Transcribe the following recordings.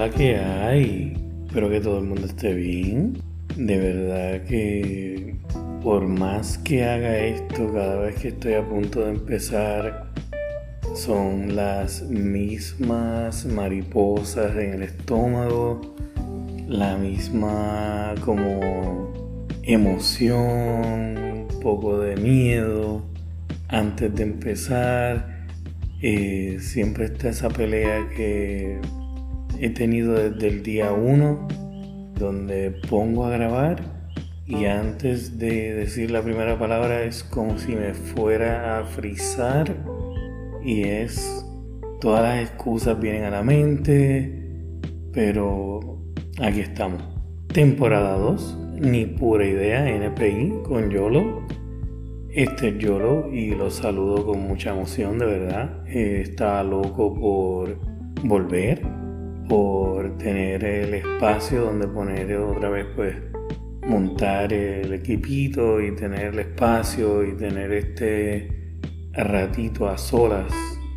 ¿Qué es la que hay? Espero que todo el mundo esté bien. De verdad que por más que haga esto cada vez que estoy a punto de empezar, son las mismas mariposas en el estómago, la misma como emoción, un poco de miedo antes de empezar. Eh, siempre está esa pelea que he tenido desde el día 1, donde pongo a grabar y antes de decir la primera palabra es como si me fuera a frizar y es todas las excusas vienen a la mente, pero aquí estamos. Temporada 2, ni pura idea, NPI con YOLO. Este es YOLO y lo saludo con mucha emoción, de verdad. Eh, está loco por volver, por tener el espacio donde poner otra vez, pues, montar el equipito y tener el espacio y tener este ratito a solas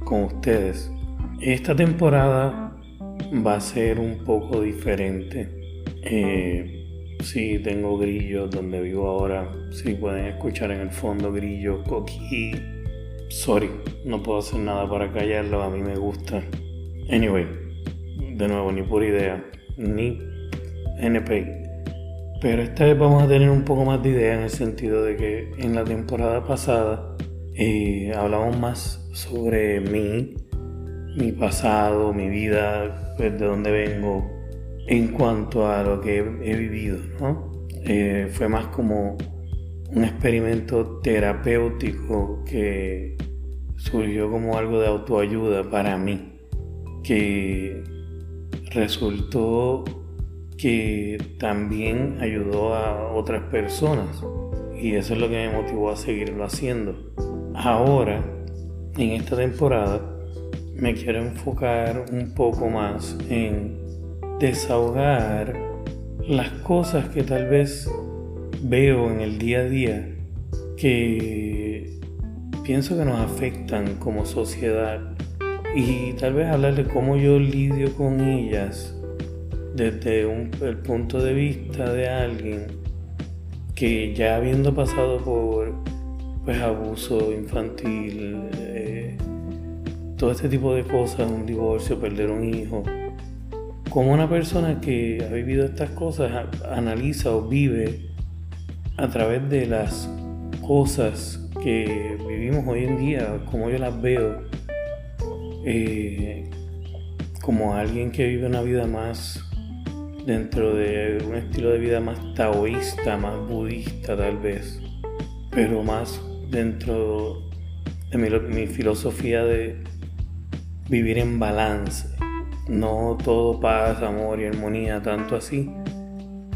con ustedes. Esta temporada va a ser un poco diferente. Eh, Sí, tengo grillos donde vivo ahora. Sí, pueden escuchar en el fondo grillos, coquí. Sorry, no puedo hacer nada para callarlo, a mí me gusta. Anyway, de nuevo, ni por idea, ni NPI. Pero esta vez vamos a tener un poco más de idea en el sentido de que en la temporada pasada eh, hablamos más sobre mí, mi pasado, mi vida, pues, de dónde vengo, en cuanto a lo que he, vivido, ¿no? Eh, fue más como un experimento terapéutico que surgió como algo de autoayuda para mí, que resultó que también ayudó a otras personas y eso es lo que me motivó a seguirlo haciendo. Ahora, en esta temporada, me quiero enfocar un poco más en desahogar las cosas que tal vez veo en el día a día que pienso que nos afectan como sociedad y tal vez hablar de cómo yo lidio con ellas desde el punto de vista de alguien que ya habiendo pasado por pues abuso infantil, eh, todo este tipo de cosas, un divorcio, perder un hijo, como una persona que ha vivido estas cosas analiza o vive a través de las cosas que vivimos hoy en día, como yo las veo, eh, como alguien que vive una vida más dentro de un estilo de vida más taoísta, más budista tal vez, pero más dentro de mi filosofía de vivir en balance no todo paz, amor y armonía, tanto así,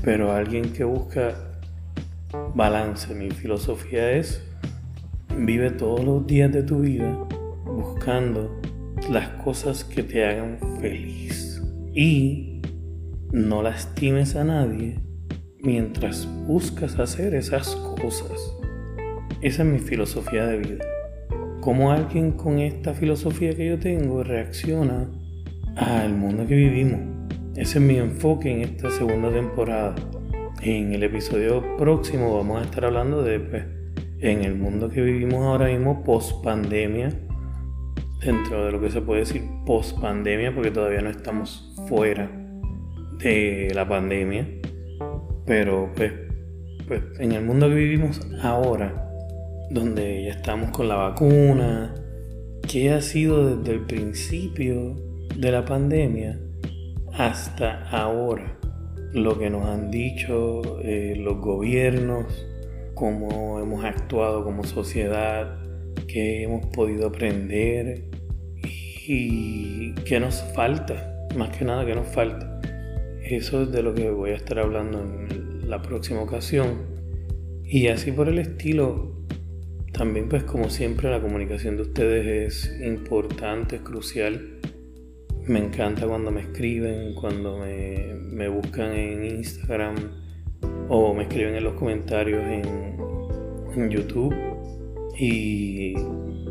pero alguien que busca balance. Mi filosofía es, vive todos los días de tu vida buscando las cosas que te hagan feliz y no lastimes a nadie mientras buscas hacer esas cosas. Esa es mi filosofía de vida. Como alguien con esta filosofía que yo tengo reacciona al mundo que vivimos. Ese es mi enfoque en esta segunda temporada. En el episodio próximo vamos a estar hablando de, pues, en el mundo que vivimos ahora mismo, post pandemia, dentro de lo que se puede decir post pandemia, porque todavía no estamos fuera de la pandemia, pero pues, pues en el mundo que vivimos ahora, donde ya estamos con la vacuna, ¿qué ha sido desde el principio de la pandemia hasta ahora, lo que nos han dicho eh, los gobiernos, cómo hemos actuado como sociedad, qué hemos podido aprender y qué nos falta, más que nada qué nos falta. Eso es de lo que voy a estar hablando en la próxima ocasión. Y así por el estilo, también pues como siempre la comunicación de ustedes es importante, es crucial me encanta cuando me escriben, cuando me, buscan en Instagram o me escriben en los comentarios en, YouTube. Y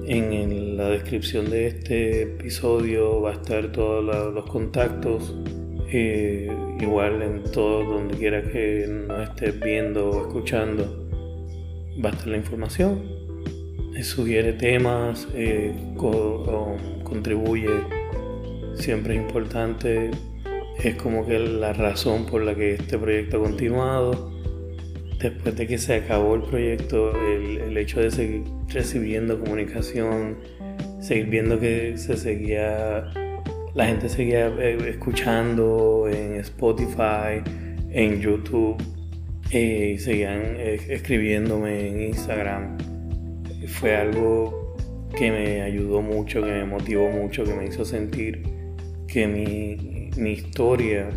En la descripción de este episodio va a estar todos los contactos. Eh, igual en todo donde quiera que nos estés viendo o escuchando va a estar la información. sugiere temas, eh, contribuye. Siempre es importante. Es como que la razón por la que este proyecto ha continuado después de que se acabó el proyecto, el, hecho de seguir recibiendo comunicación, seguir viendo que se seguía, la gente seguía eh, escuchando en Spotify, en YouTube, eh, y seguían eh, escribiéndome en Instagram, fue algo que me ayudó mucho, que me motivó mucho, que me hizo sentir que mi, mi historia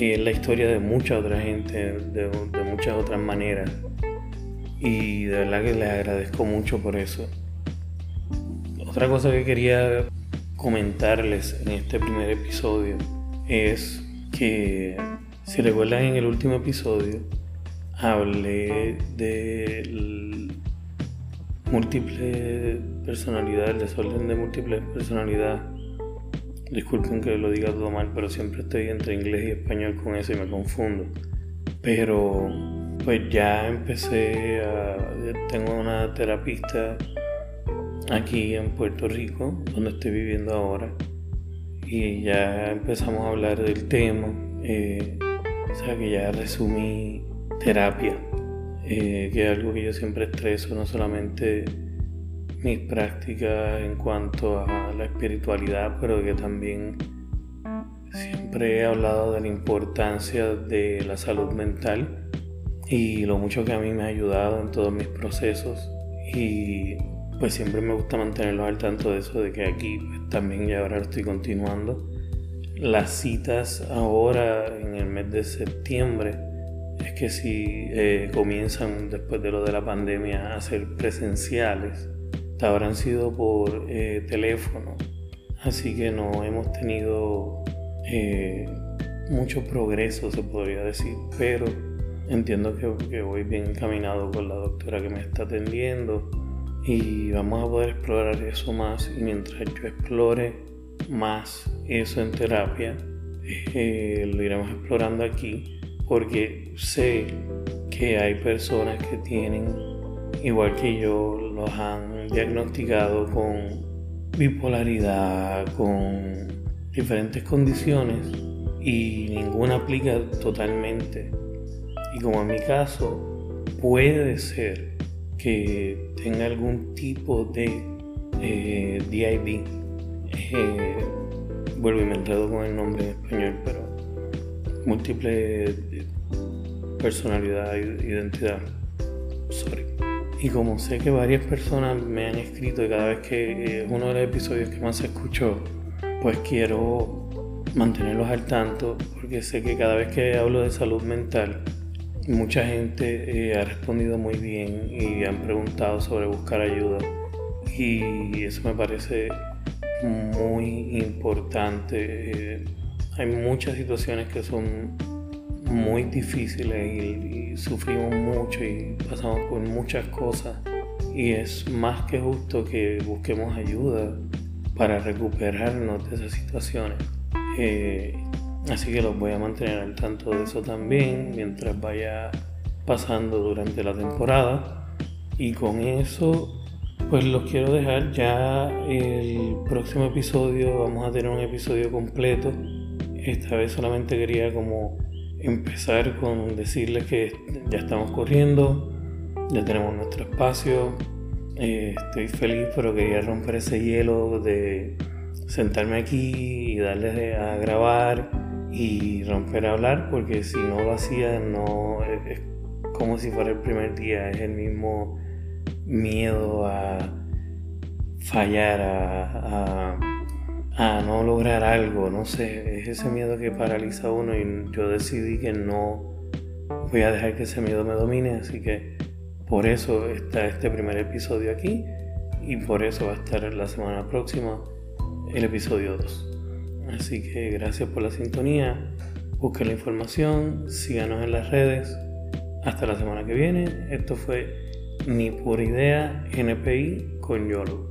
es la historia de mucha otra gente, de, muchas otras maneras. Y de verdad que les agradezco mucho por eso. Otra cosa que quería comentarles en este primer episodio es que, si recuerdan en el último episodio, hablé de múltiple personalidad, el desorden de múltiples personalidad Disculpen que lo diga todo mal, pero siempre estoy entre inglés y español con eso y me confundo. Pero pues ya empecé a... Tengo una terapista aquí en Puerto Rico, donde estoy viviendo ahora. Y ya empezamos a hablar del tema. Eh, o sea que ya resumí terapia, eh, que es algo que yo siempre estreso, no solamente mis prácticas en cuanto a la espiritualidad, pero que también siempre he hablado de la importancia de la salud mental y lo mucho que a mí me ha ayudado en todos mis procesos y pues siempre me gusta mantenerlos al tanto de eso, de que aquí pues, también ya ahora estoy continuando. Las citas ahora en el mes de septiembre es que si eh, comienzan después de lo de la pandemia a ser presenciales, habrán sido por eh, teléfono, así que no hemos tenido eh, mucho progreso, se podría decir, pero entiendo que, que, voy bien encaminado con la doctora que me está atendiendo. Y vamos a poder explorar eso más. Y mientras yo explore más eso en terapia, eh, lo iremos explorando aquí. Porque sé que hay personas que tienen, igual que yo, los han diagnosticado con bipolaridad, con diferentes condiciones y ninguna aplica totalmente. Y como en mi caso, puede ser que tenga algún tipo de eh, DIB. Eh, vuelvo y me enredo con el nombre en español, pero múltiple personalidad, identidad. Y como sé que varias personas me han escrito y cada vez que es uno de los episodios que más se escuchó, pues quiero mantenerlos al tanto porque sé que cada vez que hablo de salud mental, mucha gente eh, ha respondido muy bien y han preguntado sobre buscar ayuda. Y eso me parece muy importante. Eh, hay muchas situaciones que son muy difíciles y, sufrimos mucho y pasamos por muchas cosas y es más que justo que busquemos ayuda para recuperarnos de esas situaciones. Eh, así que los voy a mantener al tanto de eso también mientras vaya pasando durante la temporada. Y con eso, pues los quiero dejar ya el próximo episodio. Vamos a tener un episodio completo. Esta vez solamente quería como empezar con decirles que ya estamos corriendo, ya tenemos nuestro espacio. Eh, estoy feliz, pero quería romper ese hielo de sentarme aquí y darles a grabar y romper a hablar, porque si no lo hacía, no es, como si fuera el primer día, es el mismo miedo a fallar, a a no lograr algo, no sé, es ese miedo que paraliza a uno y yo decidí que no voy a dejar que ese miedo me domine, así que por eso está este primer episodio aquí y por eso va a estar la semana próxima el episodio 2. Así que gracias por la sintonía, busquen la información, síganos en las redes. Hasta la semana que viene. Esto fue Ni por idea NPI con YOLO.